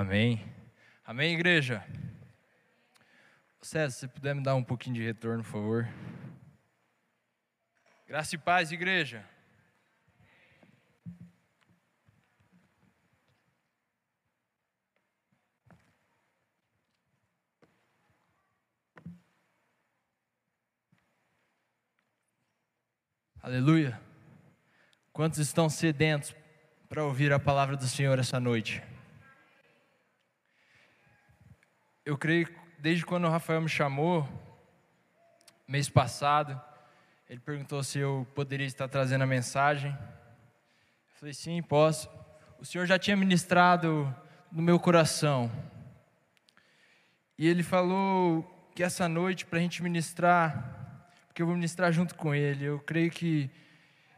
Amém. Amém, igreja. César, se puder me dar um pouquinho de retorno, por favor. Graça e paz, igreja. Aleluia. Quantos estão sedentos para ouvir a palavra do Senhor essa noite? Eu creio desde quando o Rafael me chamou, mês passado, ele perguntou se eu poderia estar trazendo a mensagem. Eu falei, sim, posso. O Senhor já tinha ministrado no meu coração. E ele falou que essa noite, para a gente ministrar, porque eu vou ministrar junto com ele, eu creio que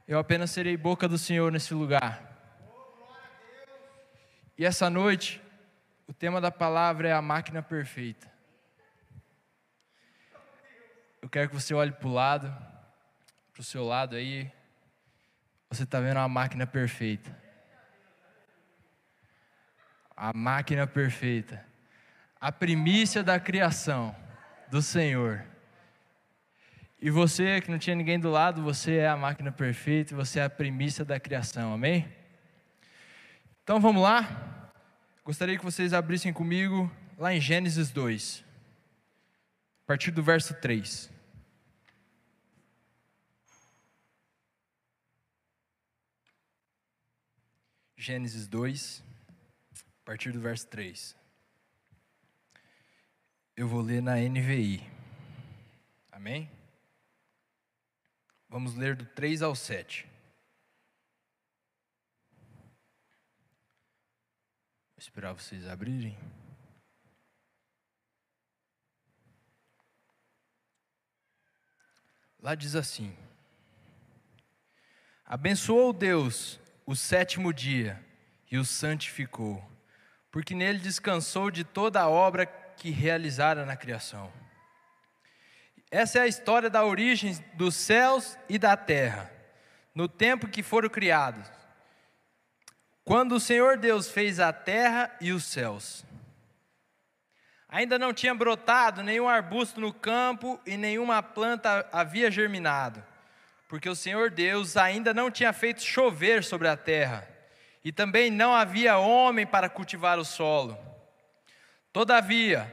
eu apenas serei boca do Senhor nesse lugar. E essa noite, o tema da palavra é a máquina perfeita. Eu quero que você olhe para o lado, para o seu lado aí. Você está vendo a máquina perfeita. A máquina perfeita. A primícia da criação do Senhor. E você que não tinha ninguém do lado, você é a máquina perfeita, você é a primícia da criação, amém? Então vamos lá? Gostaria que vocês abrissem comigo lá em Gênesis 2, a partir do verso 3. Gênesis 2, a partir do verso 3. Eu vou ler na NVI. Amém? Vamos ler do 3 ao 7. Esperar vocês abrirem. Lá diz assim: Abençoou Deus o sétimo dia e o santificou, porque nele descansou de toda a obra que realizara na criação. Essa é a história da origem dos céus e da terra, no tempo que foram criados quando o Senhor Deus fez a terra e os céus, ainda não tinha brotado nenhum arbusto no campo e nenhuma planta havia germinado, porque o Senhor Deus ainda não tinha feito chover sobre a terra, e também não havia homem para cultivar o solo. Todavia,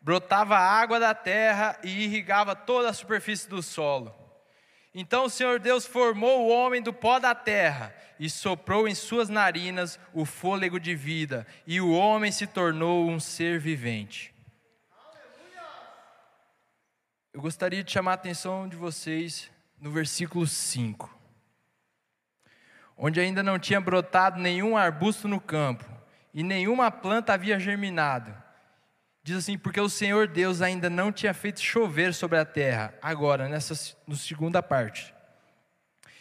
brotava água da terra e irrigava toda a superfície do solo. Então o Senhor Deus formou o homem do pó da terra e soprou em suas narinas o fôlego de vida, e o homem se tornou um ser vivente. Eu gostaria de chamar a atenção de vocês no versículo 5, onde ainda não tinha brotado nenhum arbusto no campo, e nenhuma planta havia germinado Diz assim: porque o Senhor Deus ainda não tinha feito chover sobre a terra, agora, nessa no segunda parte.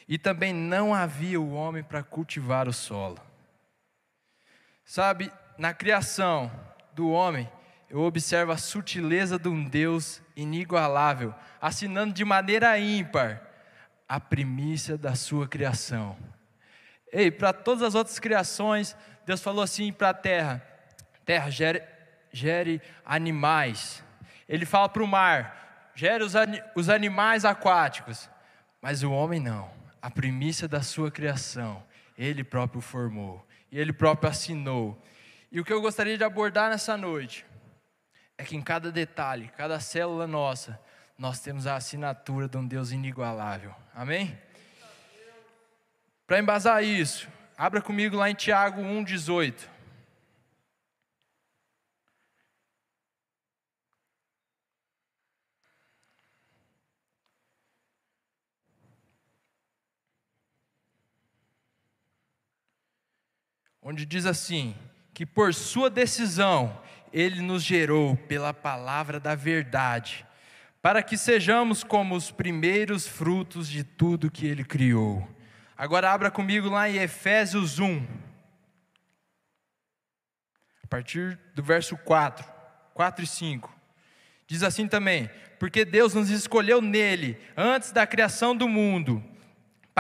E também não havia o homem para cultivar o solo. Sabe, na criação do homem, eu observo a sutileza de um Deus inigualável, assinando de maneira ímpar a primícia da sua criação. Ei, para todas as outras criações, Deus falou assim para a terra: terra, gere, gere animais. Ele fala para o mar, gere os, os animais aquáticos. Mas o homem não. A primícia da sua criação, ele próprio formou. E ele próprio assinou. E o que eu gostaria de abordar nessa noite é que em cada detalhe, cada célula nossa, nós temos a assinatura de um Deus inigualável. Amém? Para embasar isso, abra comigo lá em Tiago 1,18. Onde diz assim: que por sua decisão ele nos gerou pela palavra da verdade, para que sejamos como os primeiros frutos de tudo que ele criou. Agora abra comigo lá em Efésios 1, a partir do verso 4, 4 e 5. Diz assim também: Porque Deus nos escolheu nele, antes da criação do mundo,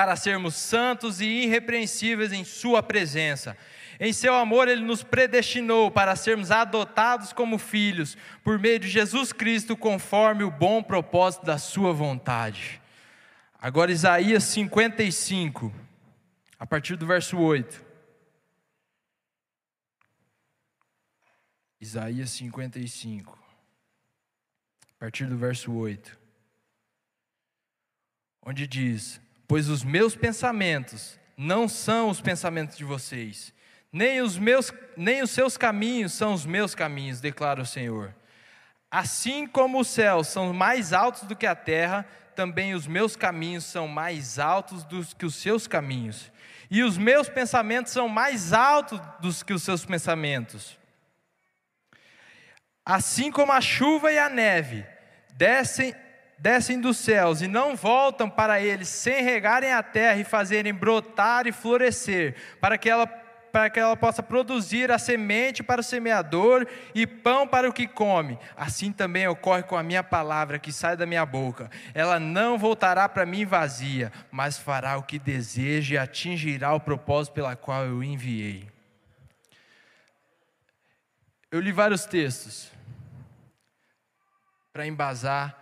para sermos santos e irrepreensíveis em Sua presença Em seu amor, ele nos predestinou para sermos adotados como filhos, por meio de Jesus Cristo, conforme o bom propósito da sua vontade. Agora, Isaías 55, a partir do verso 8. Isaías 55, a partir do verso 8. Onde diz: Pois os meus pensamentos não são os pensamentos de vocês, nem os meus, nem os seus caminhos são os meus caminhos, declara o Senhor. Assim como os céus são mais altos do que a terra, também os meus caminhos são mais altos do que os seus caminhos, e os meus pensamentos são mais altos do que os seus pensamentos. Assim como a chuva e a neve descem, descem dos céus e não voltam para eles sem regarem a terra e fazerem brotar e florescer, para que ela para que ela possa produzir a semente para o semeador e pão para o que come. Assim também ocorre com a minha palavra que sai da minha boca. Ela não voltará para mim vazia, mas fará o que deseja e atingirá o propósito pela qual eu enviei. Eu li vários textos para embasar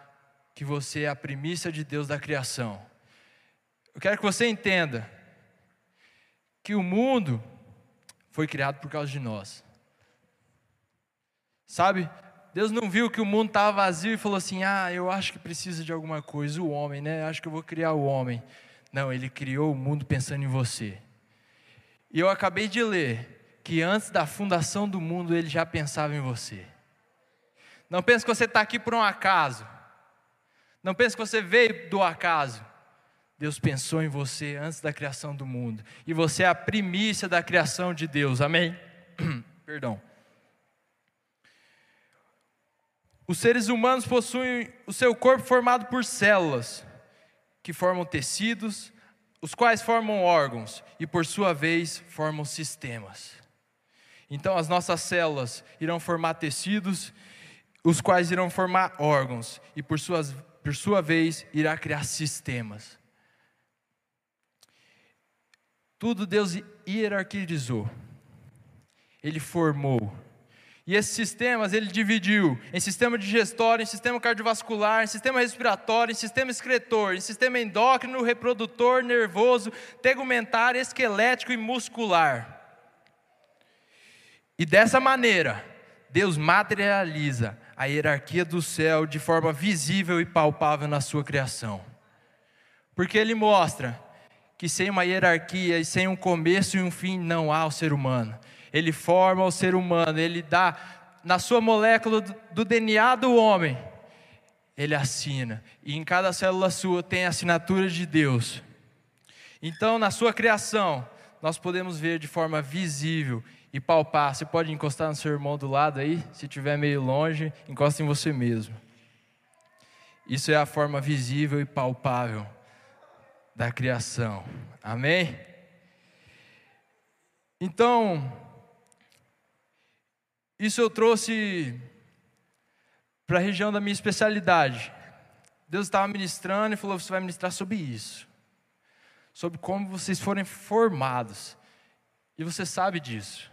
que você é a primícia de Deus da criação. Eu quero que você entenda que o mundo foi criado por causa de nós. Sabe? Deus não viu que o mundo estava vazio e falou assim: Ah, eu acho que precisa de alguma coisa, o homem, né? Acho que eu vou criar o homem. Não, ele criou o mundo pensando em você. E eu acabei de ler que antes da fundação do mundo ele já pensava em você. Não pense que você está aqui por um acaso. Não pense que você veio do acaso. Deus pensou em você antes da criação do mundo. E você é a primícia da criação de Deus. Amém? Perdão. Os seres humanos possuem o seu corpo formado por células, que formam tecidos, os quais formam órgãos e, por sua vez, formam sistemas. Então, as nossas células irão formar tecidos, os quais irão formar órgãos e, por, suas, por sua vez, irá criar sistemas. Tudo Deus hierarquizou. Ele formou. E esses sistemas ele dividiu em sistema digestório, em sistema cardiovascular, em sistema respiratório, em sistema excretor, em sistema endócrino, reprodutor, nervoso, tegumentar, esquelético e muscular. E dessa maneira, Deus materializa a hierarquia do céu de forma visível e palpável na sua criação. Porque ele mostra que sem uma hierarquia e sem um começo e um fim não há o ser humano. Ele forma o ser humano, ele dá na sua molécula do DNA do homem, ele assina. E em cada célula sua tem a assinatura de Deus. Então, na sua criação, nós podemos ver de forma visível e palpar. Você pode encostar no seu irmão do lado aí, se estiver meio longe, encosta em você mesmo. Isso é a forma visível e palpável da criação. Amém? Então, isso eu trouxe para a região da minha especialidade. Deus estava ministrando e falou: Você vai ministrar sobre isso, sobre como vocês forem formados, e você sabe disso.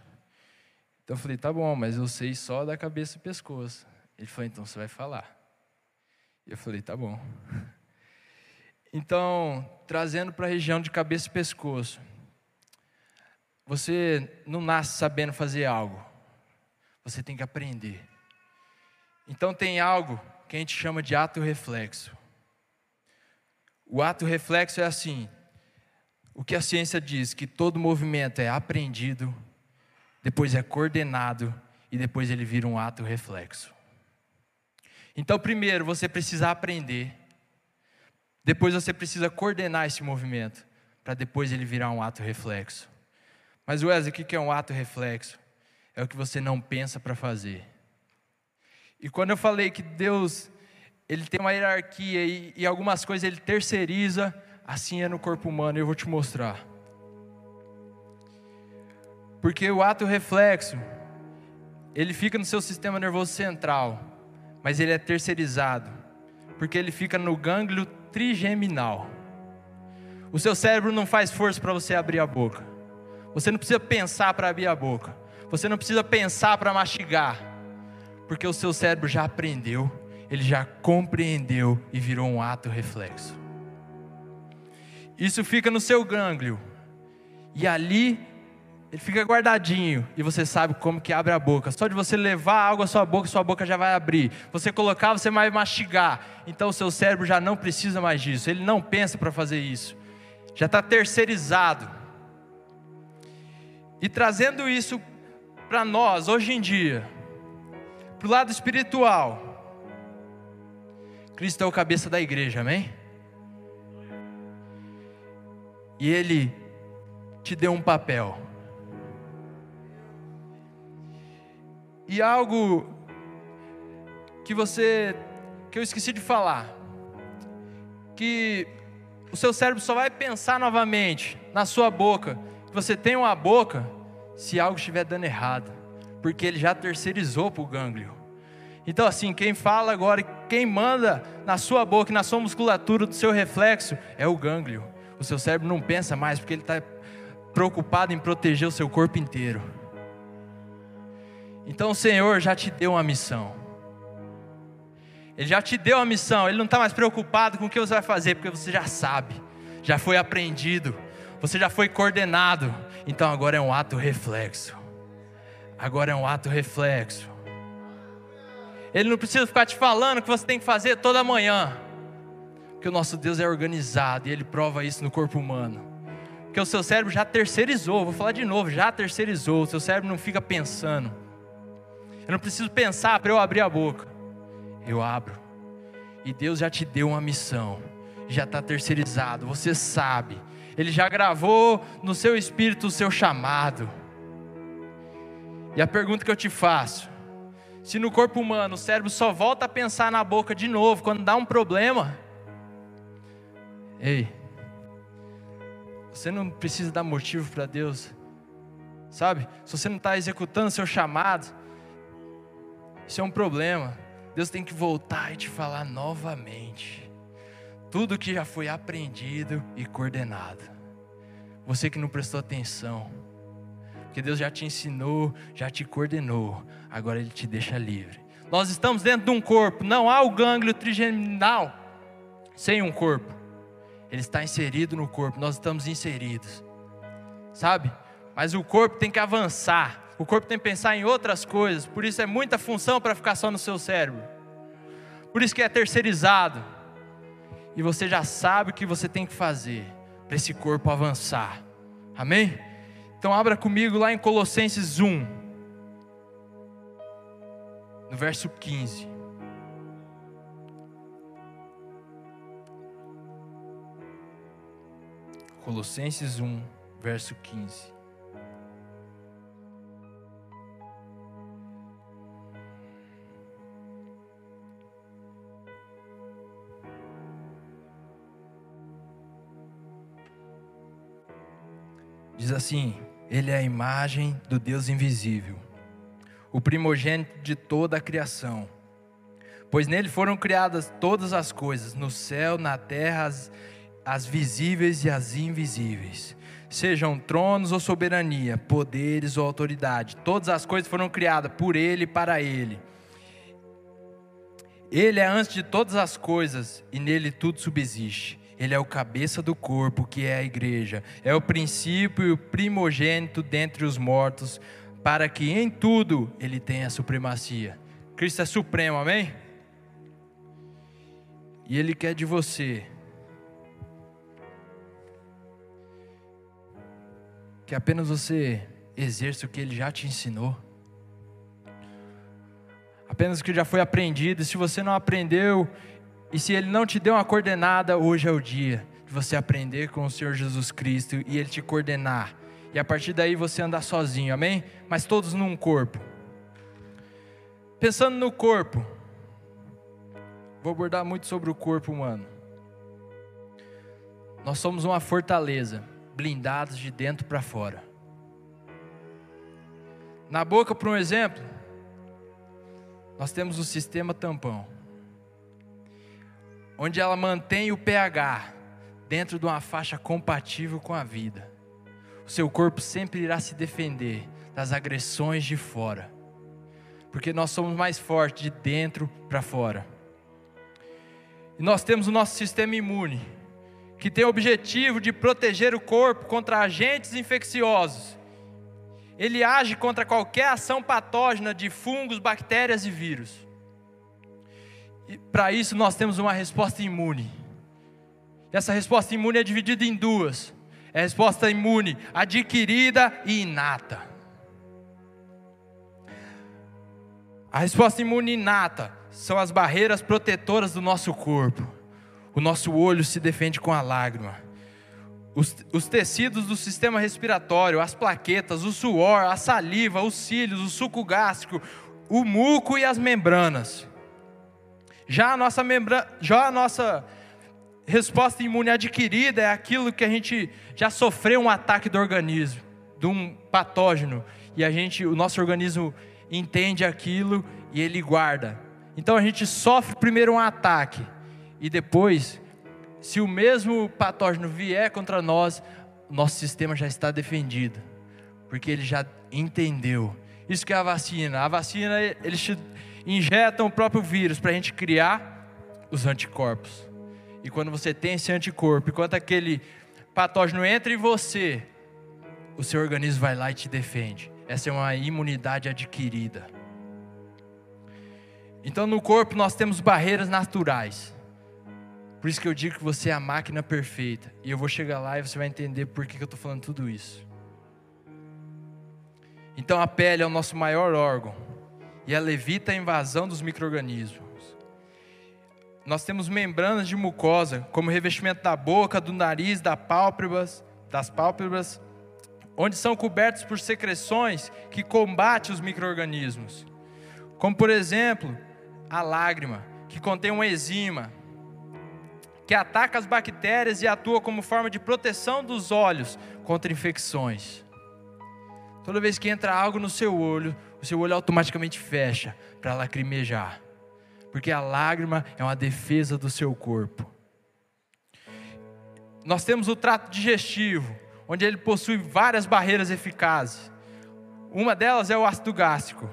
Então eu falei: Tá bom, mas eu sei só da cabeça e pescoço. Ele falou: Então você vai falar. Eu falei: Tá bom. Então, trazendo para a região de cabeça e pescoço. Você não nasce sabendo fazer algo. Você tem que aprender. Então tem algo que a gente chama de ato reflexo. O ato reflexo é assim: o que a ciência diz que todo movimento é aprendido, depois é coordenado e depois ele vira um ato reflexo. Então, primeiro você precisa aprender depois você precisa coordenar esse movimento, para depois ele virar um ato reflexo. Mas Wesley, o que é um ato reflexo? É o que você não pensa para fazer. E quando eu falei que Deus, ele tem uma hierarquia e, e algumas coisas ele terceiriza, assim é no corpo humano, eu vou te mostrar. Porque o ato reflexo, ele fica no seu sistema nervoso central, mas ele é terceirizado, porque ele fica no gânglio trigeminal. O seu cérebro não faz força para você abrir a boca. Você não precisa pensar para abrir a boca. Você não precisa pensar para mastigar. Porque o seu cérebro já aprendeu, ele já compreendeu e virou um ato reflexo. Isso fica no seu gânglio. E ali ele fica guardadinho e você sabe como que abre a boca. Só de você levar algo à sua boca, sua boca já vai abrir. Você colocar, você vai mastigar. Então o seu cérebro já não precisa mais disso. Ele não pensa para fazer isso. Já está terceirizado. E trazendo isso para nós hoje em dia, para o lado espiritual. Cristo é o cabeça da igreja, amém? E Ele te deu um papel. E algo que você que eu esqueci de falar, que o seu cérebro só vai pensar novamente na sua boca, você tem uma boca se algo estiver dando errado, porque ele já terceirizou para o gânglio. Então, assim, quem fala agora, quem manda na sua boca, na sua musculatura, do seu reflexo, é o gânglio. O seu cérebro não pensa mais, porque ele está preocupado em proteger o seu corpo inteiro. Então o Senhor já te deu uma missão. Ele já te deu uma missão. Ele não está mais preocupado com o que você vai fazer, porque você já sabe, já foi aprendido, você já foi coordenado. Então agora é um ato reflexo. Agora é um ato reflexo. Ele não precisa ficar te falando o que você tem que fazer toda manhã. Porque o nosso Deus é organizado e ele prova isso no corpo humano. Porque o seu cérebro já terceirizou, vou falar de novo, já terceirizou. O seu cérebro não fica pensando. Eu não preciso pensar para eu abrir a boca. Eu abro. E Deus já te deu uma missão. Já está terceirizado. Você sabe. Ele já gravou no seu espírito o seu chamado. E a pergunta que eu te faço: se no corpo humano o cérebro só volta a pensar na boca de novo quando dá um problema, ei, você não precisa dar motivo para Deus, sabe? Se você não está executando seu chamado, isso é um problema. Deus tem que voltar e te falar novamente. Tudo que já foi aprendido e coordenado. Você que não prestou atenção. Porque Deus já te ensinou, já te coordenou. Agora Ele te deixa livre. Nós estamos dentro de um corpo. Não há o gânglio trigeminal sem um corpo. Ele está inserido no corpo. Nós estamos inseridos. Sabe? Mas o corpo tem que avançar. O corpo tem que pensar em outras coisas, por isso é muita função para ficar só no seu cérebro. Por isso que é terceirizado. E você já sabe o que você tem que fazer para esse corpo avançar. Amém? Então abra comigo lá em Colossenses 1, no verso 15. Colossenses 1, verso 15. Diz assim: Ele é a imagem do Deus invisível, o primogênito de toda a criação. Pois nele foram criadas todas as coisas, no céu, na terra, as, as visíveis e as invisíveis. Sejam tronos ou soberania, poderes ou autoridade, todas as coisas foram criadas por Ele e para Ele. Ele é antes de todas as coisas e nele tudo subsiste. Ele é o cabeça do corpo, que é a igreja. É o princípio e o primogênito dentre os mortos, para que em tudo ele tenha supremacia. Cristo é supremo, amém? E ele quer de você que apenas você exerça o que ele já te ensinou. Apenas o que já foi aprendido. Se você não aprendeu, e se Ele não te deu uma coordenada, hoje é o dia de você aprender com o Senhor Jesus Cristo e Ele te coordenar. E a partir daí você andar sozinho, amém? Mas todos num corpo. Pensando no corpo, vou abordar muito sobre o corpo humano. Nós somos uma fortaleza, blindados de dentro para fora. Na boca, por um exemplo, nós temos o sistema tampão onde ela mantém o pH dentro de uma faixa compatível com a vida. o seu corpo sempre irá se defender das agressões de fora. Porque nós somos mais fortes de dentro para fora. E nós temos o nosso sistema imune, que tem o objetivo de proteger o corpo contra agentes infecciosos. Ele age contra qualquer ação patógena de fungos, bactérias e vírus. E para isso nós temos uma resposta imune. Essa resposta imune é dividida em duas: é a resposta imune adquirida e inata. A resposta imune inata são as barreiras protetoras do nosso corpo. O nosso olho se defende com a lágrima. Os, os, tecidos do sistema respiratório, as plaquetas, o suor, a saliva, os cílios, o suco gástrico, o muco e as membranas. Já a nossa, membra, já a nossa resposta imune adquirida é aquilo que a gente já sofreu um ataque do organismo, de um patógeno, e a gente, o nosso organismo entende aquilo e ele guarda. Então a gente sofre primeiro um ataque e depois, se o mesmo patógeno vier contra nós, nosso sistema já está defendido, porque ele já entendeu. Isso que é a vacina. A vacina eles injetam o próprio vírus para a gente criar os anticorpos. E quando você tem esse anticorpo, enquanto aquele patógeno entra em você, o seu organismo vai lá e te defende. Essa é uma imunidade adquirida. Então no corpo nós temos barreiras naturais. Por isso que eu digo que você é a máquina perfeita. E eu vou chegar lá e você vai entender por que eu estou falando tudo isso. Então a pele é o nosso maior órgão. E ela evita a invasão dos micro-organismos nós temos membranas de mucosa, como revestimento da boca, do nariz, das pálpebras, das pálpebras, onde são cobertos por secreções que combatem os micro-organismos. Como, por exemplo, a lágrima, que contém uma enzima, que ataca as bactérias e atua como forma de proteção dos olhos contra infecções. Toda vez que entra algo no seu olho, o seu olho automaticamente fecha para lacrimejar porque a lágrima é uma defesa do seu corpo. Nós temos o trato digestivo, onde ele possui várias barreiras eficazes. Uma delas é o ácido gástrico.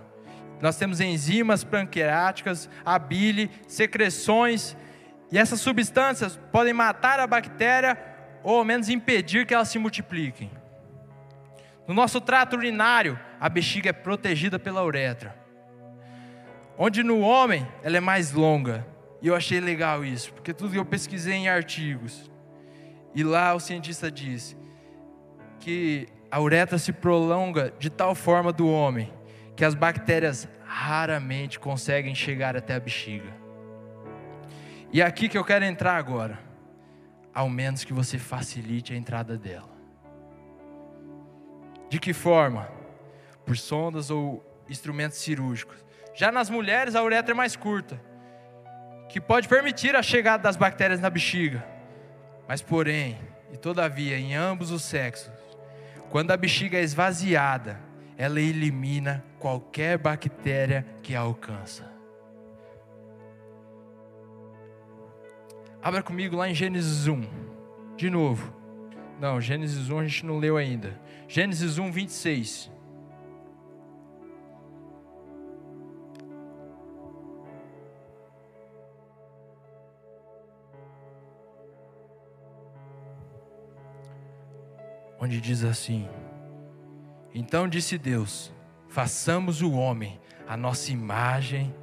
Nós temos enzimas pancreáticas, a bile, secreções, e essas substâncias podem matar a bactéria ou ao menos impedir que elas se multipliquem. No nosso trato urinário, a bexiga é protegida pela uretra. Onde no homem ela é mais longa. E eu achei legal isso, porque tudo que eu pesquisei em artigos. E lá o cientista diz que a uretra se prolonga de tal forma do homem que as bactérias raramente conseguem chegar até a bexiga. E é aqui que eu quero entrar agora, ao menos que você facilite a entrada dela. De que forma? Por sondas ou instrumentos cirúrgicos. Já nas mulheres, a uretra é mais curta, que pode permitir a chegada das bactérias na bexiga. Mas, porém, e todavia, em ambos os sexos, quando a bexiga é esvaziada, ela elimina qualquer bactéria que a alcança. Abra comigo lá em Gênesis 1. De novo. Não, Gênesis 1 a gente não leu ainda. Gênesis 1, 26. Onde diz assim: Então disse Deus: façamos o homem a nossa imagem,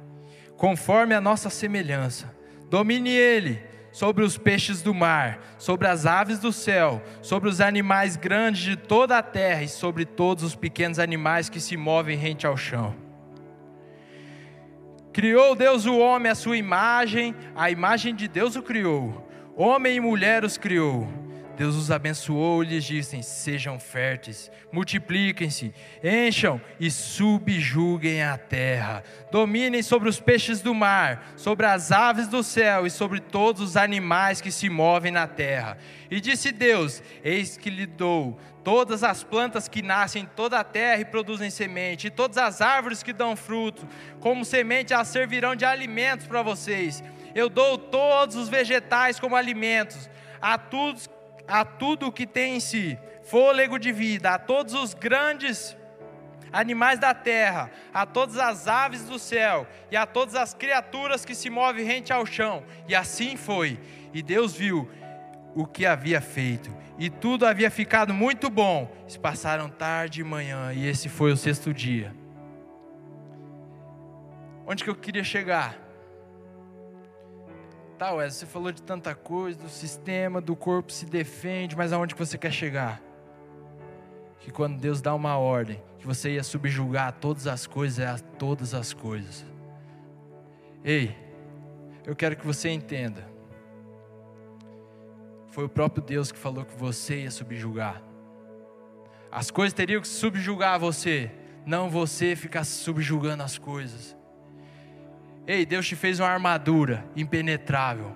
conforme a nossa semelhança, domine ele sobre os peixes do mar, sobre as aves do céu, sobre os animais grandes de toda a terra e sobre todos os pequenos animais que se movem rente ao chão. Criou Deus o homem à sua imagem, a imagem de Deus o criou, homem e mulher os criou. Deus os abençoou e lhes disse: Sejam férteis, multipliquem-se, encham e subjuguem a terra, dominem sobre os peixes do mar, sobre as aves do céu e sobre todos os animais que se movem na terra. E disse Deus: Eis que lhe dou todas as plantas que nascem em toda a terra e produzem semente, e todas as árvores que dão fruto, como semente elas servirão de alimentos para vocês. Eu dou todos os vegetais como alimentos a todos a tudo o que tem em si fôlego de vida a todos os grandes animais da terra, a todas as aves do céu e a todas as criaturas que se movem rente ao chão. E assim foi. E Deus viu o que havia feito, e tudo havia ficado muito bom. Se passaram tarde e manhã, e esse foi o sexto dia. Onde que eu queria chegar? Tá, você falou de tanta coisa, do sistema, do corpo se defende, mas aonde que você quer chegar? Que quando Deus dá uma ordem, que você ia subjugar todas as coisas, é a todas as coisas. Ei, eu quero que você entenda. Foi o próprio Deus que falou que você ia subjugar. As coisas teriam que subjugar você, não você ficar subjugando as coisas. Ei, Deus te fez uma armadura impenetrável,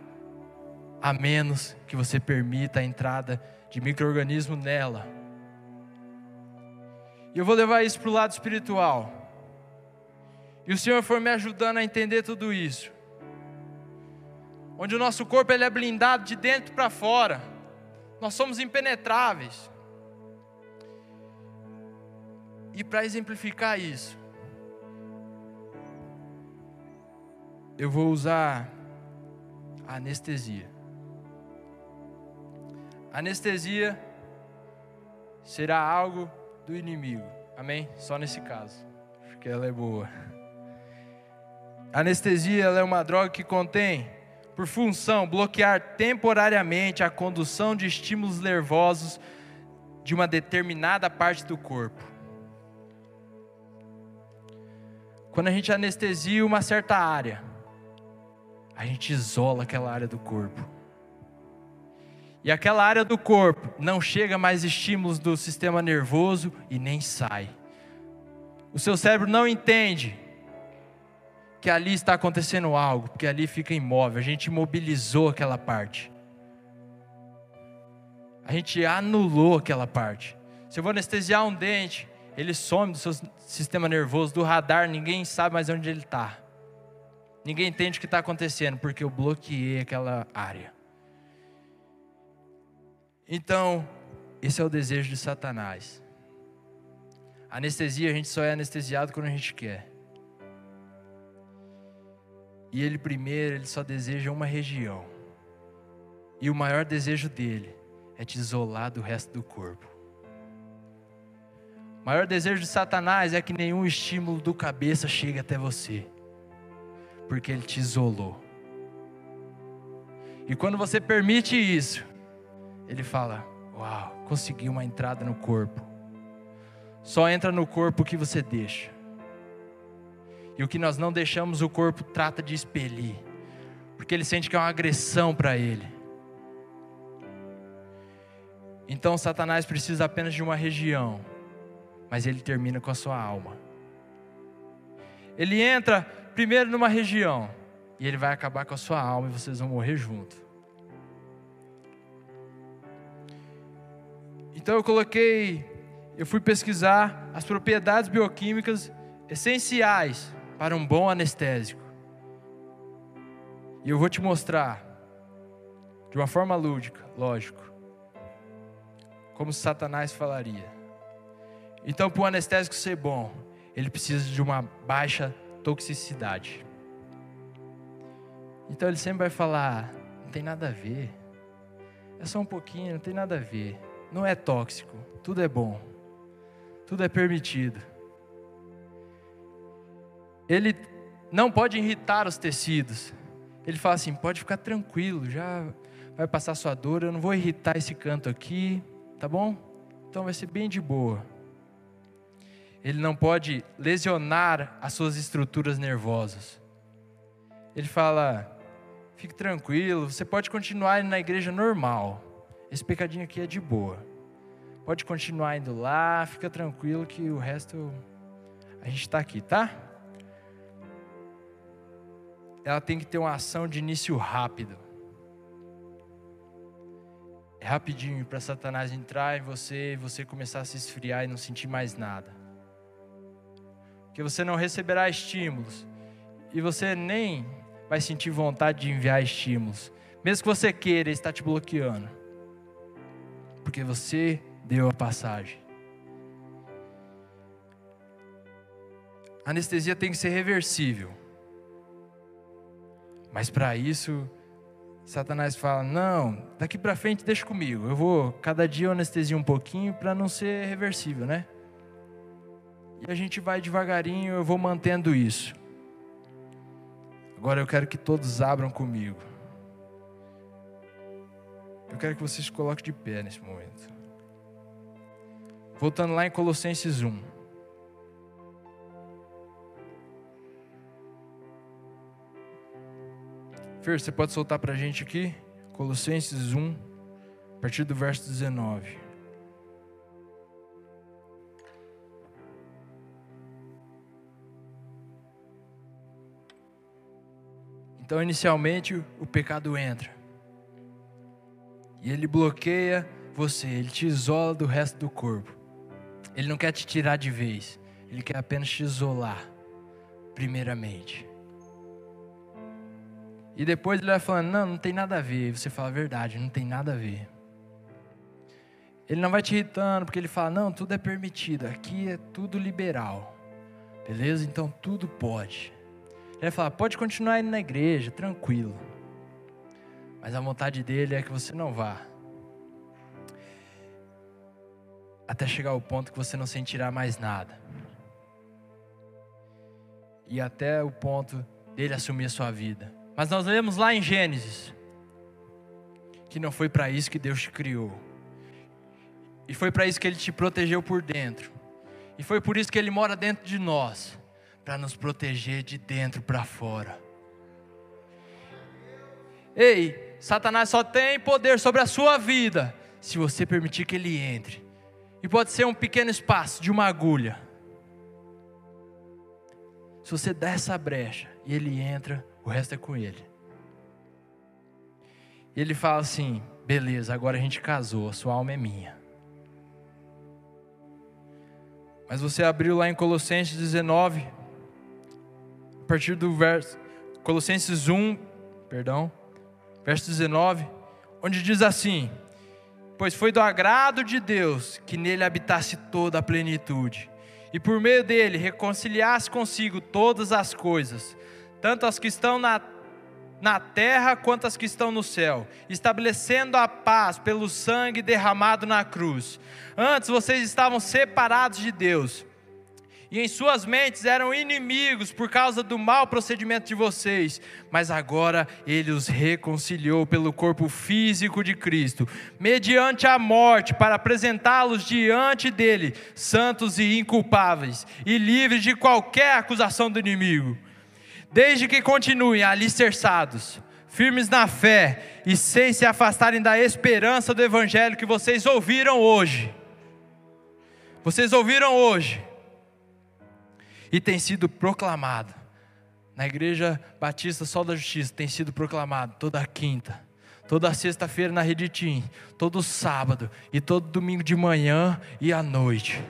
a menos que você permita a entrada de micro-organismo nela. E eu vou levar isso para o lado espiritual. E o Senhor foi me ajudando a entender tudo isso. Onde o nosso corpo ele é blindado de dentro para fora. Nós somos impenetráveis. E para exemplificar isso, eu vou usar a anestesia. anestesia será algo do inimigo. Amém? Só nesse caso. Acho que ela é boa. A anestesia é uma droga que contém, por função, bloquear temporariamente a condução de estímulos nervosos de uma determinada parte do corpo. Quando a gente anestesia uma certa área, a gente isola aquela área do corpo. E aquela área do corpo não chega mais estímulos do sistema nervoso e nem sai. O seu cérebro não entende que ali está acontecendo algo, porque ali fica imóvel. A gente imobilizou aquela parte. A gente anulou aquela parte. Se eu vou anestesiar um dente, ele some do seu sistema nervoso, do radar, ninguém sabe mais onde ele está. Ninguém entende o que está acontecendo, porque eu bloqueei aquela área. Então, esse é o desejo de Satanás. Anestesia, a gente só é anestesiado quando a gente quer. E ele primeiro, ele só deseja uma região. E o maior desejo dele é te isolar do resto do corpo. O maior desejo de Satanás é que nenhum estímulo do cabeça chegue até você porque Ele te isolou. E quando você permite isso, Ele fala: Uau, consegui uma entrada no corpo. Só entra no corpo o que você deixa. E o que nós não deixamos, o corpo trata de expelir, porque ele sente que é uma agressão para ele. Então Satanás precisa apenas de uma região, mas ele termina com a sua alma. Ele entra primeiro numa região, e ele vai acabar com a sua alma e vocês vão morrer junto. Então eu coloquei, eu fui pesquisar as propriedades bioquímicas essenciais para um bom anestésico. E eu vou te mostrar, de uma forma lúdica, lógico, como Satanás falaria. Então, para o anestésico ser bom, ele precisa de uma baixa toxicidade. Então ele sempre vai falar: não tem nada a ver, é só um pouquinho, não tem nada a ver, não é tóxico, tudo é bom, tudo é permitido. Ele não pode irritar os tecidos. Ele fala assim: pode ficar tranquilo, já vai passar sua dor, eu não vou irritar esse canto aqui, tá bom? Então vai ser bem de boa ele não pode lesionar as suas estruturas nervosas. Ele fala: fique tranquilo, você pode continuar indo na igreja normal. Esse pecadinho aqui é de boa. Pode continuar indo lá, fica tranquilo que o resto a gente está aqui, tá? Ela tem que ter uma ação de início rápido. É rapidinho para Satanás entrar em você e você começar a se esfriar e não sentir mais nada que você não receberá estímulos e você nem vai sentir vontade de enviar estímulos, mesmo que você queira, está te bloqueando, porque você deu a passagem. A anestesia tem que ser reversível. Mas para isso, Satanás fala: "Não, daqui para frente deixa comigo. Eu vou cada dia eu anestesia um pouquinho para não ser reversível, né?" E a gente vai devagarinho, eu vou mantendo isso. Agora eu quero que todos abram comigo. Eu quero que vocês coloquem de pé nesse momento. Voltando lá em Colossenses 1. Fer, você pode soltar para a gente aqui? Colossenses 1, a partir do verso 19. Então, inicialmente, o pecado entra. E ele bloqueia você, ele te isola do resto do corpo. Ele não quer te tirar de vez, ele quer apenas te isolar, primeiramente. E depois ele vai falando: não, não tem nada a ver. Você fala a verdade, não tem nada a ver. Ele não vai te irritando, porque ele fala: não, tudo é permitido, aqui é tudo liberal. Beleza? Então tudo pode. Ele vai falar: pode continuar indo na igreja, tranquilo. Mas a vontade dele é que você não vá. Até chegar ao ponto que você não sentirá mais nada. E até o ponto dele assumir a sua vida. Mas nós lemos lá em Gênesis que não foi para isso que Deus te criou. E foi para isso que ele te protegeu por dentro. E foi por isso que ele mora dentro de nós para nos proteger de dentro para fora. Ei, Satanás só tem poder sobre a sua vida se você permitir que ele entre. E pode ser um pequeno espaço de uma agulha. Se você der essa brecha e ele entra, o resto é com ele. E ele fala assim: beleza, agora a gente casou, a sua alma é minha. Mas você abriu lá em Colossenses 19, a partir do verso, Colossenses 1, perdão, verso 19, onde diz assim: Pois foi do agrado de Deus que nele habitasse toda a plenitude, e por meio dele reconciliasse consigo todas as coisas, tanto as que estão na na terra quanto as que estão no céu, estabelecendo a paz pelo sangue derramado na cruz. Antes vocês estavam separados de Deus, e em suas mentes eram inimigos por causa do mau procedimento de vocês, mas agora ele os reconciliou pelo corpo físico de Cristo, mediante a morte, para apresentá-los diante dele, santos e inculpáveis, e livres de qualquer acusação do inimigo, desde que continuem alicerçados, firmes na fé e sem se afastarem da esperança do evangelho que vocês ouviram hoje. Vocês ouviram hoje e tem sido proclamado. Na Igreja Batista Sol da Justiça tem sido proclamado toda quinta, toda sexta-feira na Rede todo sábado e todo domingo de manhã e à noite.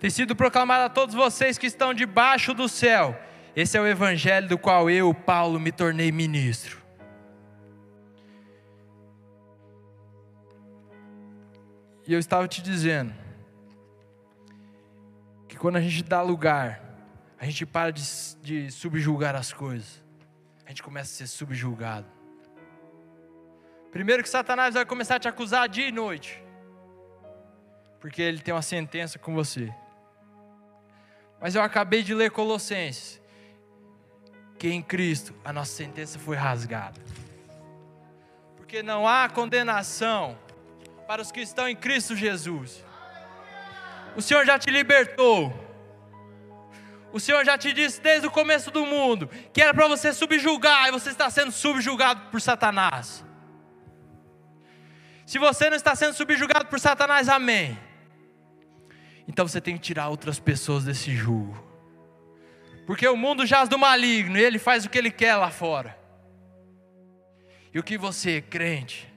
Tem sido proclamado a todos vocês que estão debaixo do céu. Esse é o evangelho do qual eu, Paulo, me tornei ministro. E eu estava te dizendo, quando a gente dá lugar, a gente para de, de subjulgar as coisas. A gente começa a ser subjulgado. Primeiro que Satanás vai começar a te acusar dia e noite. Porque ele tem uma sentença com você. Mas eu acabei de ler Colossenses. Que em Cristo a nossa sentença foi rasgada. Porque não há condenação para os que estão em Cristo Jesus. O Senhor já te libertou. O Senhor já te disse desde o começo do mundo que era para você subjugar e você está sendo subjugado por Satanás. Se você não está sendo subjugado por Satanás, amém. Então você tem que tirar outras pessoas desse jugo. Porque o mundo jaz do maligno e ele faz o que ele quer lá fora. E o que você, crente,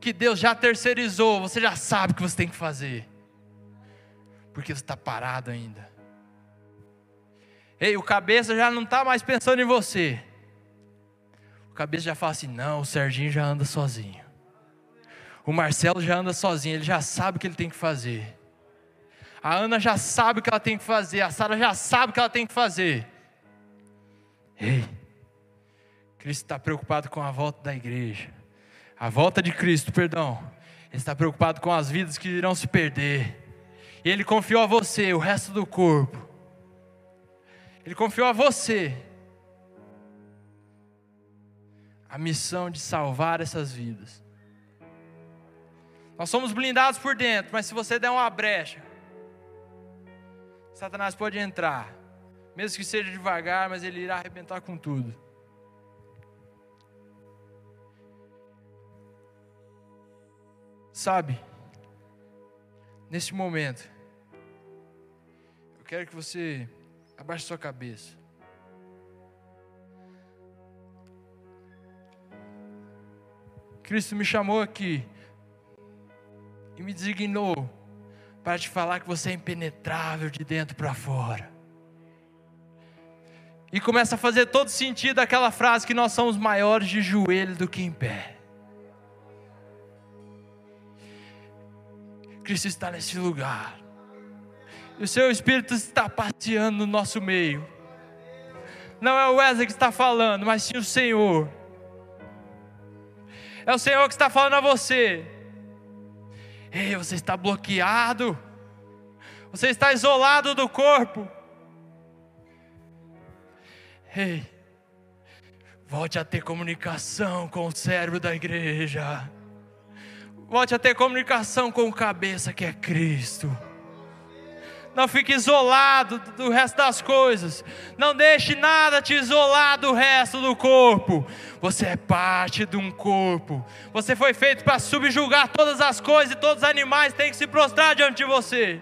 que Deus já terceirizou, você já sabe o que você tem que fazer porque você está parado ainda. Ei, o cabeça já não está mais pensando em você. O cabeça já fala assim: não, o Serginho já anda sozinho. O Marcelo já anda sozinho, ele já sabe o que ele tem que fazer. A Ana já sabe o que ela tem que fazer, a Sara já sabe o que ela tem que fazer. Ei, Cristo está preocupado com a volta da igreja, a volta de Cristo, perdão. Ele está preocupado com as vidas que irão se perder. E Ele confiou a você o resto do corpo. Ele confiou a você a missão de salvar essas vidas. Nós somos blindados por dentro, mas se você der uma brecha, Satanás pode entrar, mesmo que seja devagar, mas ele irá arrebentar com tudo. Sabe, nesse momento, quero que você abaixe sua cabeça. Cristo me chamou aqui e me designou para te falar que você é impenetrável de dentro para fora. E começa a fazer todo sentido aquela frase que nós somos maiores de joelho do que em pé. Cristo está nesse lugar. O seu Espírito está passeando no nosso meio. Não é o Wesley que está falando, mas sim o Senhor. É o Senhor que está falando a você. Ei, você está bloqueado. Você está isolado do corpo. Ei, volte a ter comunicação com o cérebro da igreja. Volte a ter comunicação com o cabeça que é Cristo. Não fique isolado do resto das coisas. Não deixe nada te isolar do resto do corpo. Você é parte de um corpo. Você foi feito para subjugar todas as coisas e todos os animais têm que se prostrar diante de você.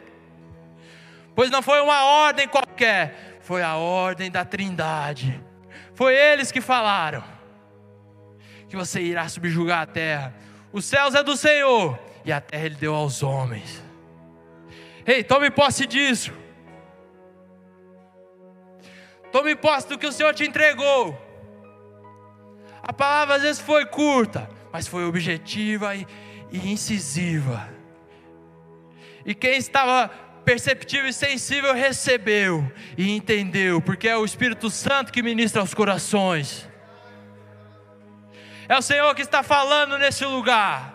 Pois não foi uma ordem qualquer, foi a ordem da Trindade. Foi eles que falaram que você irá subjugar a terra. Os céus é do Senhor e a terra ele deu aos homens. Ei, tome posse disso. Tome posse do que o Senhor te entregou. A palavra às vezes foi curta, mas foi objetiva e, e incisiva. E quem estava perceptível e sensível recebeu e entendeu, porque é o Espírito Santo que ministra aos corações. É o Senhor que está falando nesse lugar.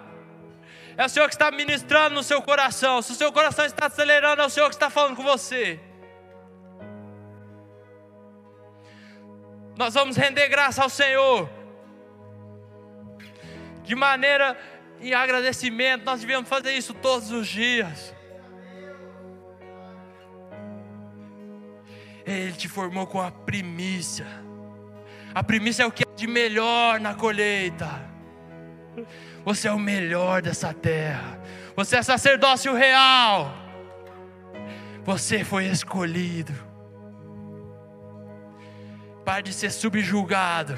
É o Senhor que está ministrando no seu coração. Se o seu coração está acelerando, é o Senhor que está falando com você. Nós vamos render graça ao Senhor. De maneira em agradecimento, nós devemos fazer isso todos os dias. Ele te formou com a primícia. A primícia é o que é de melhor na colheita. Você é o melhor dessa terra. Você é sacerdócio real. Você foi escolhido. Para de ser subjugado.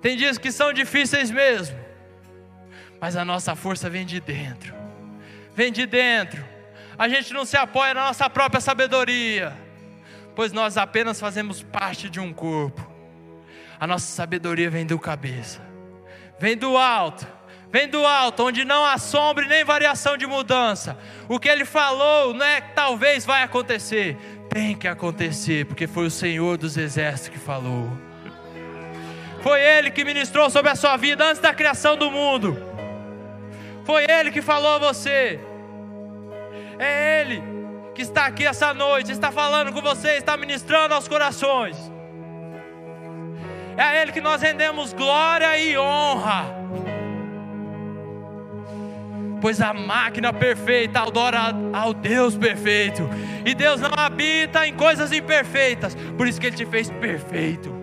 Tem dias que são difíceis mesmo. Mas a nossa força vem de dentro. Vem de dentro. A gente não se apoia na nossa própria sabedoria, pois nós apenas fazemos parte de um corpo. A nossa sabedoria vem do cabeça vem do alto, vem do alto, onde não há sombra nem variação de mudança. O que ele falou não é que talvez vai acontecer, tem que acontecer, porque foi o Senhor dos Exércitos que falou. Foi Ele que ministrou sobre a sua vida antes da criação do mundo. Foi Ele que falou a você. É Ele que está aqui essa noite, está falando com você, está ministrando aos corações. É a Ele que nós rendemos glória e honra. Pois a máquina perfeita adora ao Deus perfeito. E Deus não habita em coisas imperfeitas. Por isso que Ele te fez perfeito.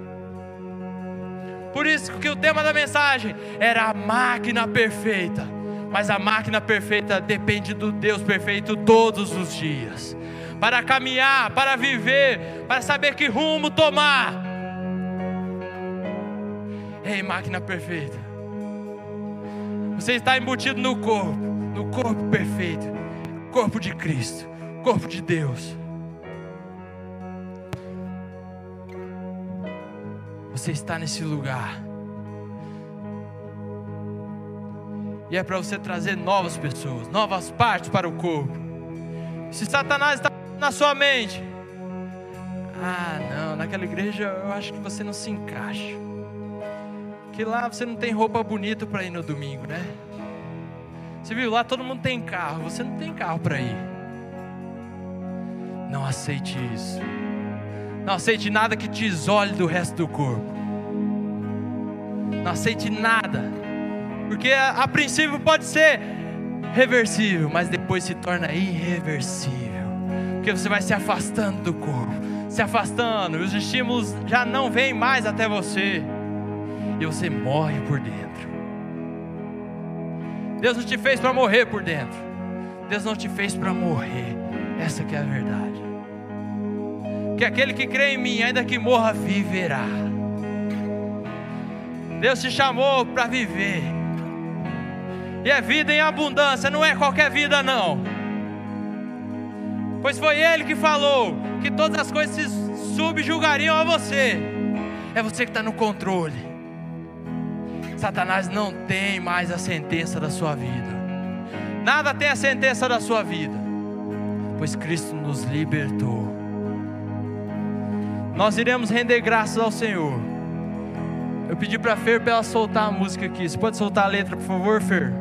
Por isso que o tema da mensagem era a máquina perfeita. Mas a máquina perfeita depende do Deus perfeito todos os dias. Para caminhar, para viver, para saber que rumo tomar Ei, máquina perfeita. Você está embutido no corpo, no corpo perfeito, corpo de Cristo, corpo de Deus. Você está nesse lugar. E é para você trazer novas pessoas, novas partes para o corpo. Se Satanás está na sua mente, ah, não, naquela igreja eu acho que você não se encaixa. Que lá você não tem roupa bonita para ir no domingo, né? Você viu, lá todo mundo tem carro, você não tem carro para ir. Não aceite isso. Não aceite nada que te isole do resto do corpo. Não aceite nada. Porque a, a princípio pode ser reversível, mas depois se torna irreversível. Porque você vai se afastando do corpo, se afastando, e os estímulos já não vêm mais até você. E você morre por dentro. Deus não te fez para morrer por dentro. Deus não te fez para morrer. Essa que é a verdade. Que aquele que crê em mim, ainda que morra, viverá. Deus te chamou para viver. E é vida em abundância, não é qualquer vida não. Pois foi ele que falou que todas as coisas se subjugariam a você. É você que está no controle. Satanás não tem mais a sentença da sua vida. Nada tem a sentença da sua vida. Pois Cristo nos libertou. Nós iremos render graças ao Senhor. Eu pedi para Fer para ela soltar a música aqui. Você pode soltar a letra, por favor, Fer?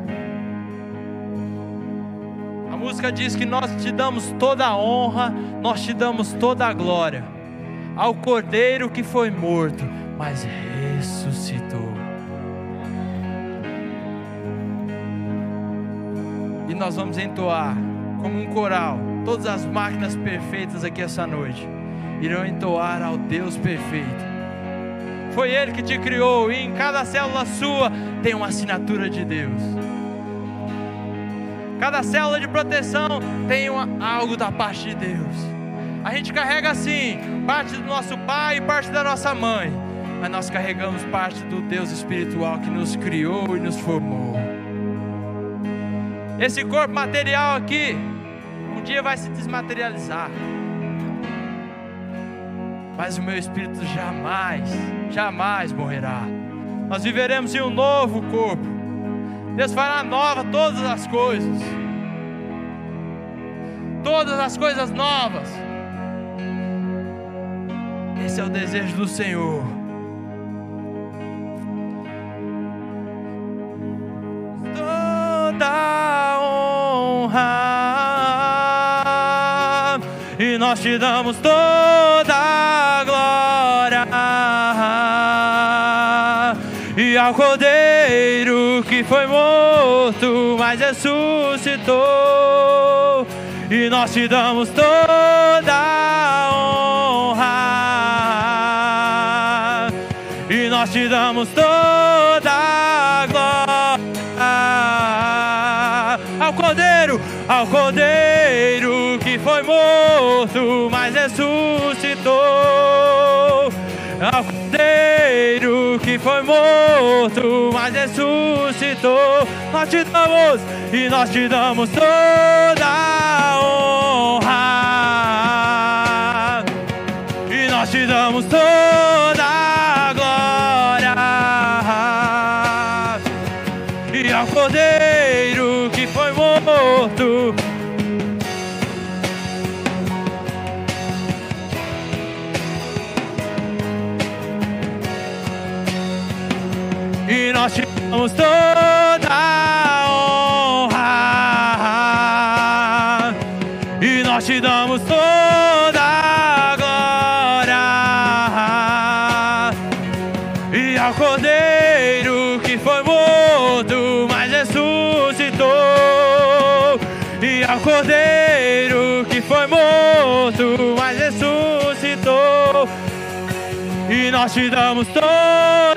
A música diz que nós te damos toda a honra, nós te damos toda a glória ao Cordeiro que foi morto, mas ressuscitou. Nós vamos entoar como um coral. Todas as máquinas perfeitas aqui essa noite irão entoar ao Deus perfeito. Foi Ele que te criou, e em cada célula sua tem uma assinatura de Deus. Cada célula de proteção tem uma, algo da parte de Deus. A gente carrega assim, parte do nosso pai e parte da nossa mãe. Mas nós carregamos parte do Deus espiritual que nos criou e nos formou. Esse corpo material aqui, um dia vai se desmaterializar. Mas o meu espírito jamais, jamais morrerá. Nós viveremos em um novo corpo. Deus fará nova todas as coisas. Todas as coisas novas. Esse é o desejo do Senhor. Nós te damos toda a glória e ao Cordeiro que foi morto, mas ressuscitou. E nós te damos toda a honra. E nós te damos toda morto, mas ressuscitou. Nós te damos e nós te damos toda a honra. E nós te damos toda damos toda honra. E nós te damos toda a glória. E ao Cordeiro que foi morto, mas ressuscitou. E ao Cordeiro que foi morto, mas ressuscitou. E nós te damos toda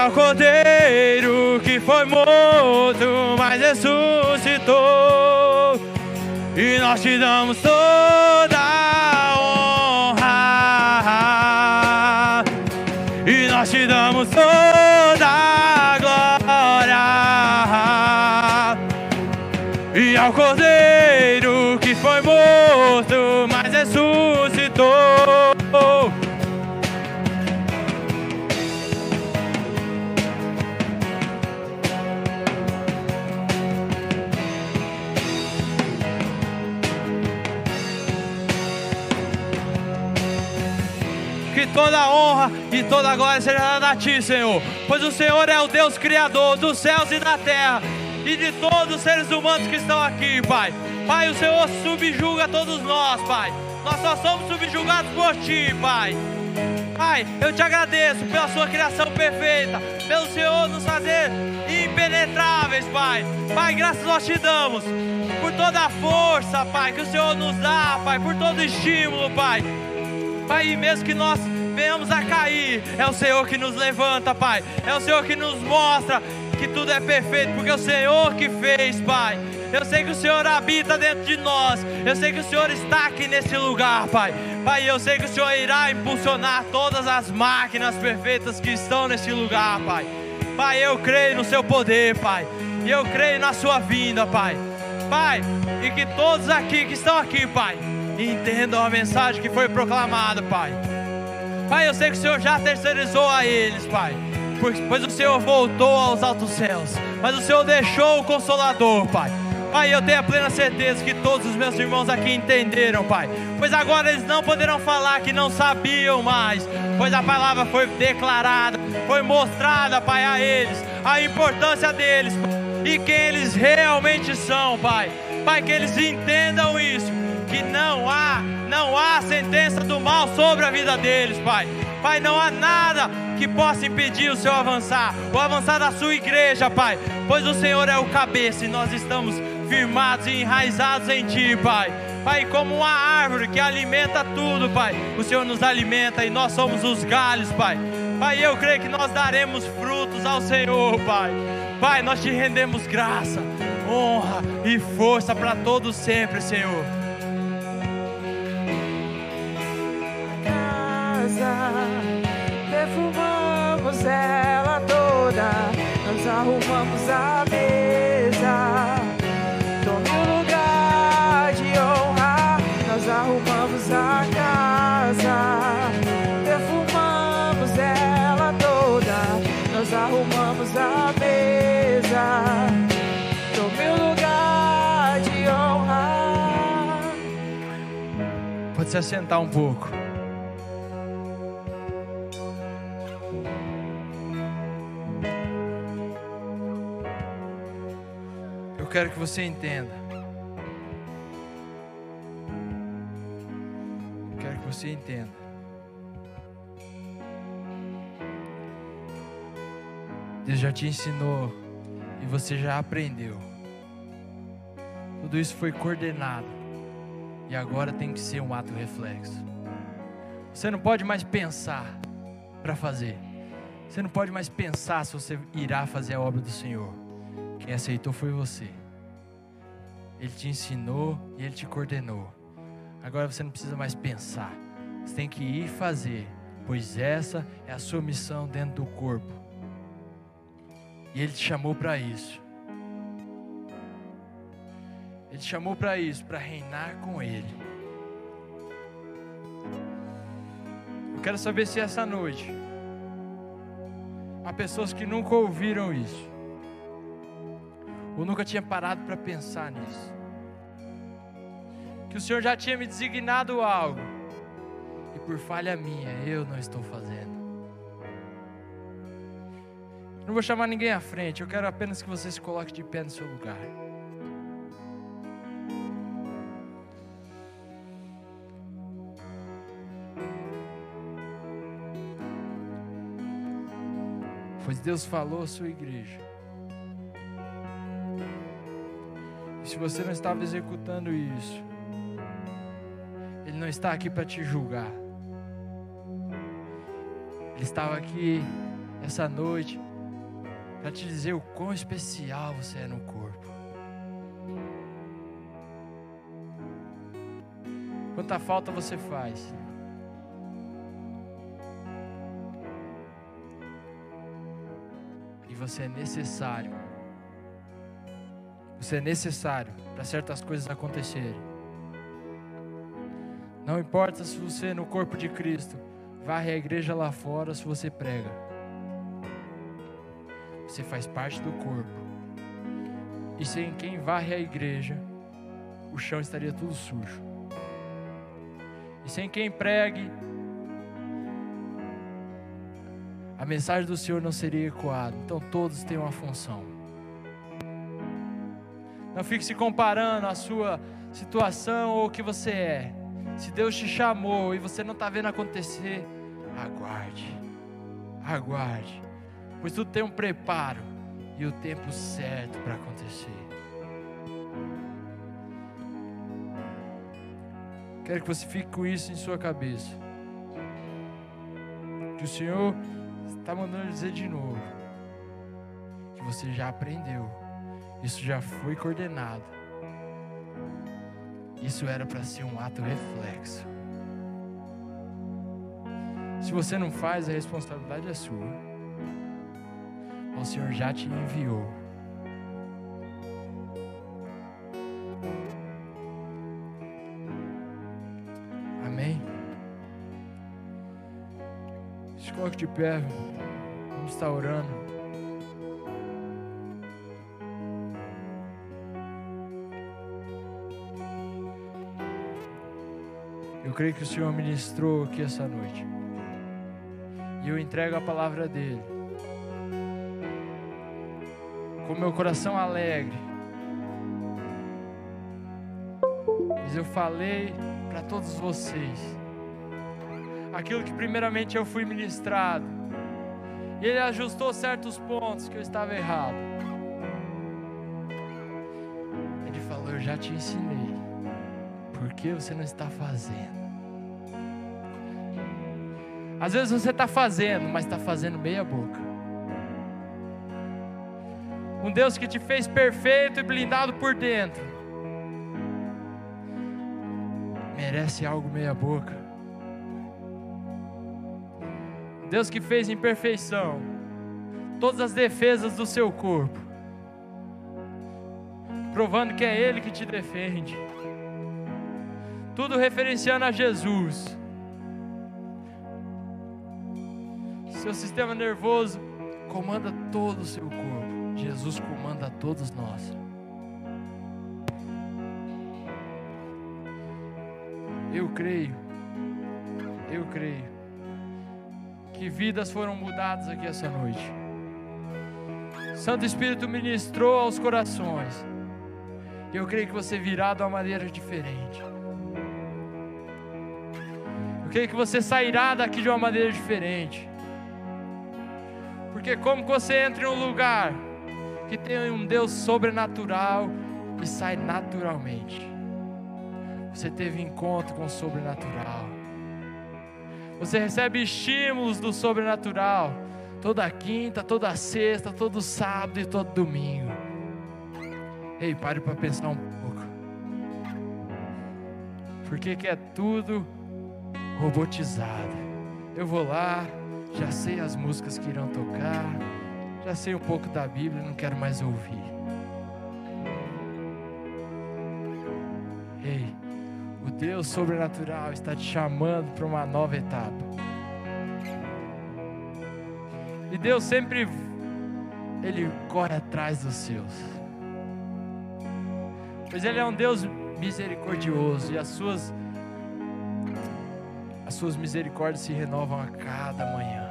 ao Cordeiro que foi morto, mas ressuscitou. E nós te damos toda e toda glória seja dada a Ti, Senhor. Pois o Senhor é o Deus Criador dos céus e da terra e de todos os seres humanos que estão aqui, Pai. Pai, o Senhor subjuga todos nós, Pai. Nós só somos subjugados por Ti, Pai. Pai, eu te agradeço pela Sua criação perfeita, pelo Senhor nos fazer impenetráveis, Pai. Pai, graças nós te damos por toda a força, Pai, que o Senhor nos dá, Pai, por todo estímulo, Pai. Pai, mesmo que nós venhamos a cair, é o Senhor que nos levanta, Pai. É o Senhor que nos mostra que tudo é perfeito, porque é o Senhor que fez, Pai. Eu sei que o Senhor habita dentro de nós. Eu sei que o Senhor está aqui nesse lugar, Pai. Pai, eu sei que o Senhor irá impulsionar todas as máquinas perfeitas que estão nesse lugar, Pai. Pai, eu creio no seu poder, Pai. E eu creio na sua vinda, Pai. Pai, e que todos aqui que estão aqui, Pai, entendam a mensagem que foi proclamada, Pai. Pai, eu sei que o Senhor já terceirizou a eles, Pai pois o Senhor voltou aos altos céus, mas o Senhor deixou o consolador, Pai. Pai, eu tenho a plena certeza que todos os meus irmãos aqui entenderam, Pai. Pois agora eles não poderão falar que não sabiam mais, pois a palavra foi declarada, foi mostrada, Pai, a eles, a importância deles e quem eles realmente são, Pai. Pai, que eles entendam isso, que não há, não há sentença do mal sobre a vida deles, Pai. Pai, não há nada que possa impedir o seu avançar, o avançar da sua igreja, Pai, pois o Senhor é o cabeça e nós estamos firmados e enraizados em Ti, Pai. Pai, como uma árvore que alimenta tudo, Pai, o Senhor nos alimenta e nós somos os galhos, Pai. Pai, eu creio que nós daremos frutos ao Senhor, Pai. Pai, nós te rendemos graça, honra e força para todos sempre, Senhor. Casa perfumamos ela toda, nós arrumamos a mesa. Tome o lugar de honra, nós arrumamos a casa. Perfumamos ela toda, nós arrumamos a mesa. Tome o lugar de honra. Pode se assentar um pouco. Quero que você entenda. Eu quero que você entenda. Deus já te ensinou e você já aprendeu. Tudo isso foi coordenado e agora tem que ser um ato reflexo. Você não pode mais pensar para fazer. Você não pode mais pensar se você irá fazer a obra do Senhor. Quem aceitou foi você. Ele te ensinou e ele te coordenou. Agora você não precisa mais pensar. Você tem que ir fazer, pois essa é a sua missão dentro do corpo. E ele te chamou para isso. Ele te chamou para isso, para reinar com ele. Eu quero saber se essa noite há pessoas que nunca ouviram isso ou nunca tinha parado para pensar nisso. Que o Senhor já tinha me designado algo, e por falha minha, eu não estou fazendo. Não vou chamar ninguém à frente, eu quero apenas que você se coloque de pé no seu lugar. Pois Deus falou à sua igreja. Você não estava executando isso, Ele não está aqui para te julgar. Ele estava aqui essa noite para te dizer o quão especial você é no corpo. Quanta falta você faz. E você é necessário é necessário para certas coisas acontecerem. Não importa se você no corpo de Cristo varre a igreja lá fora, se você prega. Você faz parte do corpo. E sem quem varre a igreja, o chão estaria tudo sujo. E sem quem pregue, a mensagem do Senhor não seria ecoada. Então todos têm uma função. Não fique se comparando a sua situação ou o que você é. Se Deus te chamou e você não está vendo acontecer, aguarde, aguarde, pois tudo tem um preparo e o tempo certo para acontecer. Quero que você fique com isso em sua cabeça. Que o Senhor está mandando dizer de novo que você já aprendeu, isso já foi coordenado. Isso era para ser um ato reflexo. Se você não faz, a responsabilidade é sua. O Senhor já te enviou. Amém? Se coloque de pé. Vamos estar orando. Creio que o Senhor ministrou aqui essa noite. E eu entrego a palavra dele. Com meu coração alegre. Mas eu falei para todos vocês. Aquilo que primeiramente eu fui ministrado. E ele ajustou certos pontos que eu estava errado. Ele falou: Eu já te ensinei. Por que você não está fazendo? Às vezes você está fazendo, mas está fazendo meia boca. Um Deus que te fez perfeito e blindado por dentro, merece algo meia boca. Deus que fez em perfeição todas as defesas do seu corpo, provando que é Ele que te defende, tudo referenciando a Jesus. Seu sistema nervoso comanda todo o seu corpo. Jesus comanda todos nós. Eu creio, eu creio, que vidas foram mudadas aqui essa noite. Santo Espírito ministrou aos corações. Eu creio que você virá de uma maneira diferente. Eu creio que você sairá daqui de uma maneira diferente. Porque como você entra em um lugar que tem um Deus sobrenatural e sai naturalmente. Você teve encontro com o sobrenatural. Você recebe estímulos do sobrenatural toda quinta, toda sexta, todo sábado e todo domingo. Ei, pare para pensar um pouco. Porque que é tudo robotizado. Eu vou lá, já sei as músicas que irão tocar, já sei um pouco da Bíblia, não quero mais ouvir. Ei, o Deus sobrenatural está te chamando para uma nova etapa. E Deus sempre ele corre atrás dos seus. Pois ele é um Deus misericordioso e as suas as suas misericórdias se renovam a cada manhã.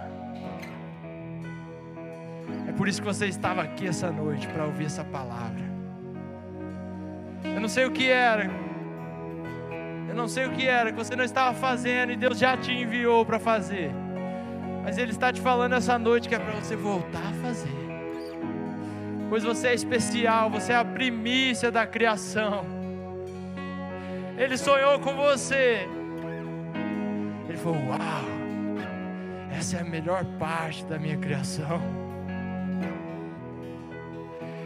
É por isso que você estava aqui essa noite para ouvir essa palavra. Eu não sei o que era. Eu não sei o que era que você não estava fazendo e Deus já te enviou para fazer. Mas Ele está te falando essa noite que é para você voltar a fazer. Pois você é especial, você é a primícia da criação. Ele sonhou com você falou: Uau, essa é a melhor parte da minha criação.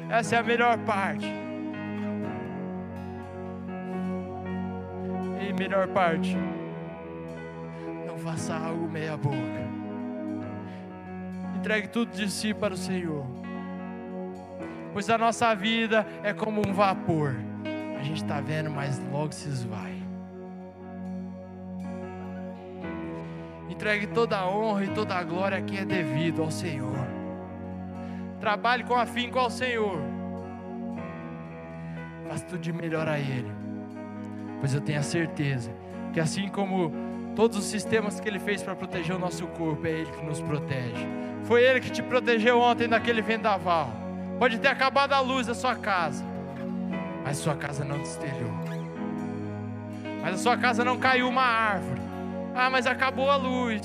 Essa é a melhor parte. E melhor parte, não faça algo meia boca. Entregue tudo de si para o Senhor. Pois a nossa vida é como um vapor. A gente está vendo, mas logo se esvai. Entregue toda a honra e toda a glória que é devido ao Senhor. Trabalhe com afinco ao Senhor. Faça tudo de melhor a Ele. Pois eu tenho a certeza que assim como Todos os sistemas que Ele fez para proteger o nosso corpo, é Ele que nos protege. Foi Ele que te protegeu ontem daquele vendaval. Pode ter acabado a luz da sua casa, mas sua casa não destelhou. Mas a sua casa não caiu uma árvore. Ah, mas acabou a luz.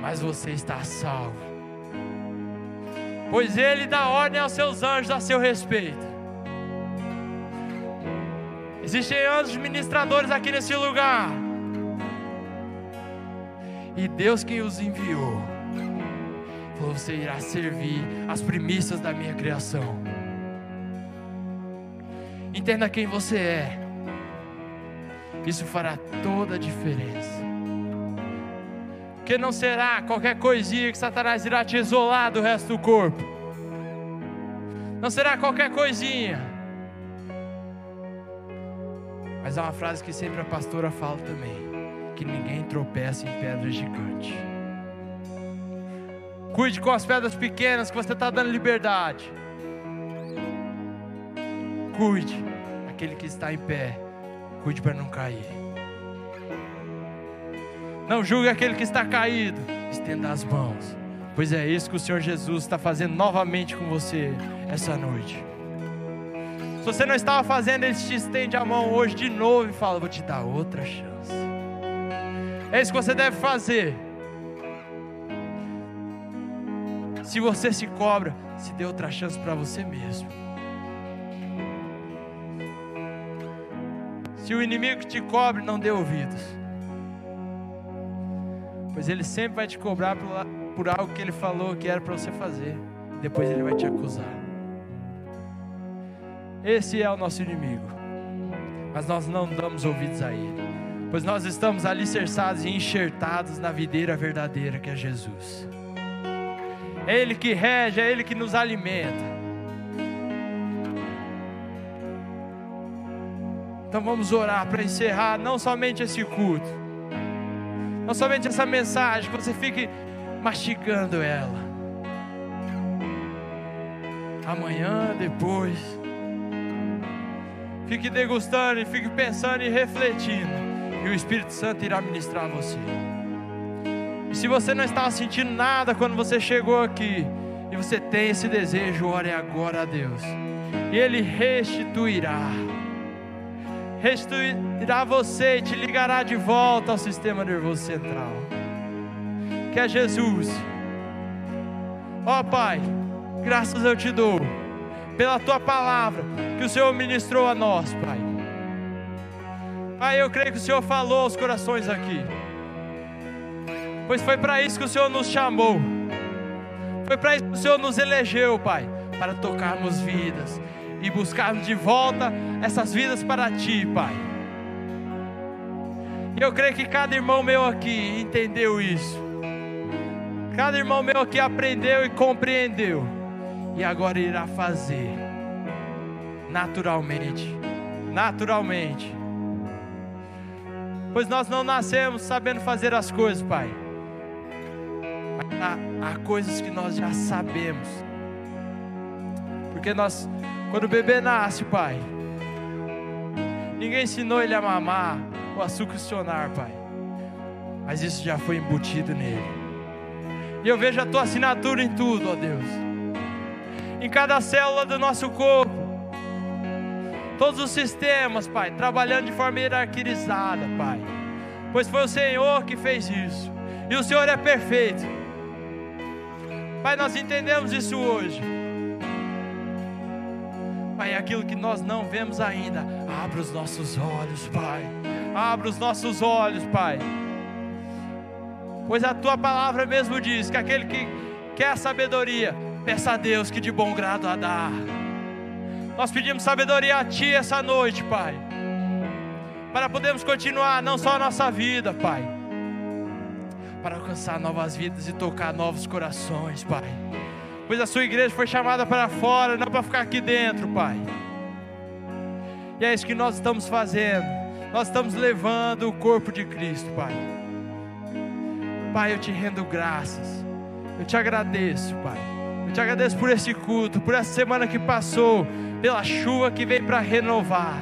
Mas você está salvo. Pois Ele dá ordem aos seus anjos a seu respeito. Existem anjos ministradores aqui nesse lugar. E Deus quem os enviou. Falou: você irá servir as primícias da minha criação. Entenda quem você é. Isso fará toda a diferença. Porque não será qualquer coisinha que Satanás irá te isolar do resto do corpo. Não será qualquer coisinha. Mas é uma frase que sempre a pastora fala também: que ninguém tropeça em pedra gigante. Cuide com as pedras pequenas que você está dando liberdade. Cuide, aquele que está em pé, cuide para não cair. Não julgue aquele que está caído, estenda as mãos, pois é isso que o Senhor Jesus está fazendo novamente com você essa noite. Se você não estava fazendo, Ele te estende a mão hoje de novo e fala: Vou te dar outra chance. É isso que você deve fazer. Se você se cobra, se dê outra chance para você mesmo. Se o inimigo te cobre, não dê ouvidos. Pois ele sempre vai te cobrar por, algo que ele falou que era para você fazer. Depois ele vai te acusar. Esse é o nosso inimigo. Mas nós não damos ouvidos a ele. Pois nós estamos alicerçados e enxertados na videira verdadeira que é Jesus. É Ele que rege, é Ele que nos alimenta. Então vamos orar para encerrar não somente esse culto, não somente essa mensagem, que você fique mastigando ela. Amanhã, depois, fique degustando e fique pensando e refletindo, e o Espírito Santo irá ministrar você. E se você não estava sentindo nada quando você chegou aqui, e você tem esse desejo, ore agora a Deus, e Ele restituirá restituirá você e te ligará de volta ao sistema nervoso central. Que é Jesus. Ó oh, Pai, graças eu te dou pela tua palavra que o Senhor ministrou a nós, Pai. Pai, eu creio que o Senhor falou aos corações aqui. Pois foi para isso que o Senhor nos chamou. Foi para isso que o Senhor nos elegeu, Pai, para tocarmos vidas e buscarmos de volta essas vidas para Ti, Pai. E eu creio que cada irmão meu aqui entendeu isso. Cada irmão meu aqui aprendeu e compreendeu. E agora irá fazer naturalmente. Naturalmente. Pois nós não nascemos sabendo fazer as coisas, Pai. Mas há, há coisas que nós já sabemos. Porque nós quando o bebê nasce, Pai, ninguém ensinou ele a mamar ou a succionar, Pai. Mas isso já foi embutido nele. E eu vejo a tua assinatura em tudo, ó Deus. Em cada célula do nosso corpo. Todos os sistemas, Pai, trabalhando de forma hierarquizada, Pai. Pois foi o Senhor que fez isso. E o Senhor é perfeito. Pai, nós entendemos isso hoje. Pai, aquilo que nós não vemos ainda, abra os nossos olhos, Pai. Abra os nossos olhos, Pai. Pois a tua palavra mesmo diz que aquele que quer sabedoria, peça a Deus que de bom grado a dar. Nós pedimos sabedoria a Ti essa noite, Pai, para podermos continuar não só a nossa vida, Pai, para alcançar novas vidas e tocar novos corações, Pai pois a sua igreja foi chamada para fora, não para ficar aqui dentro, Pai. E é isso que nós estamos fazendo. Nós estamos levando o corpo de Cristo, Pai. Pai, eu te rendo graças. Eu te agradeço, Pai. Eu te agradeço por esse culto, por essa semana que passou, pela chuva que veio para renovar.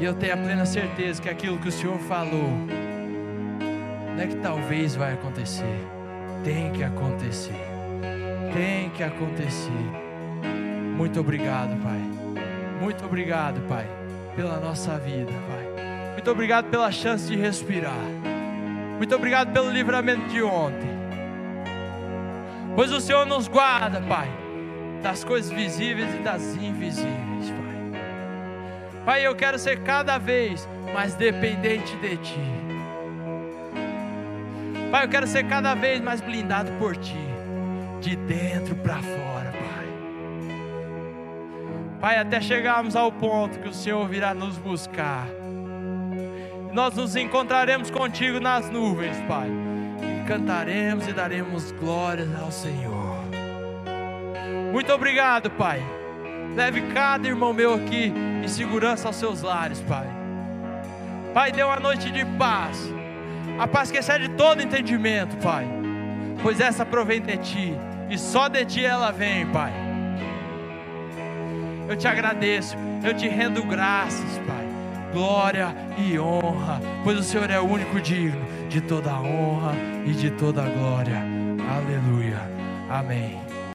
E eu tenho a plena certeza que aquilo que o Senhor falou, não é que talvez vai acontecer, tem que acontecer, tem que acontecer. Muito obrigado, Pai. Muito obrigado, Pai, pela nossa vida, Pai. Muito obrigado pela chance de respirar. Muito obrigado pelo livramento de ontem. Pois o Senhor nos guarda, Pai, das coisas visíveis e das invisíveis, Pai. Pai, eu quero ser cada vez mais dependente de Ti. Pai, eu quero ser cada vez mais blindado por Ti, de dentro para fora, Pai. Pai, até chegarmos ao ponto que o Senhor virá nos buscar. Nós nos encontraremos contigo nas nuvens, Pai. E cantaremos e daremos glórias ao Senhor. Muito obrigado, Pai. Leve cada irmão meu aqui em segurança aos seus lares, Pai. Pai, dê uma noite de paz. A paz que excede todo entendimento, Pai. Pois essa provém de Ti. E só de Ti ela vem, Pai. Eu te agradeço. Eu te rendo graças, Pai. Glória e honra. Pois o Senhor é o único digno de toda honra e de toda glória. Aleluia. Amém.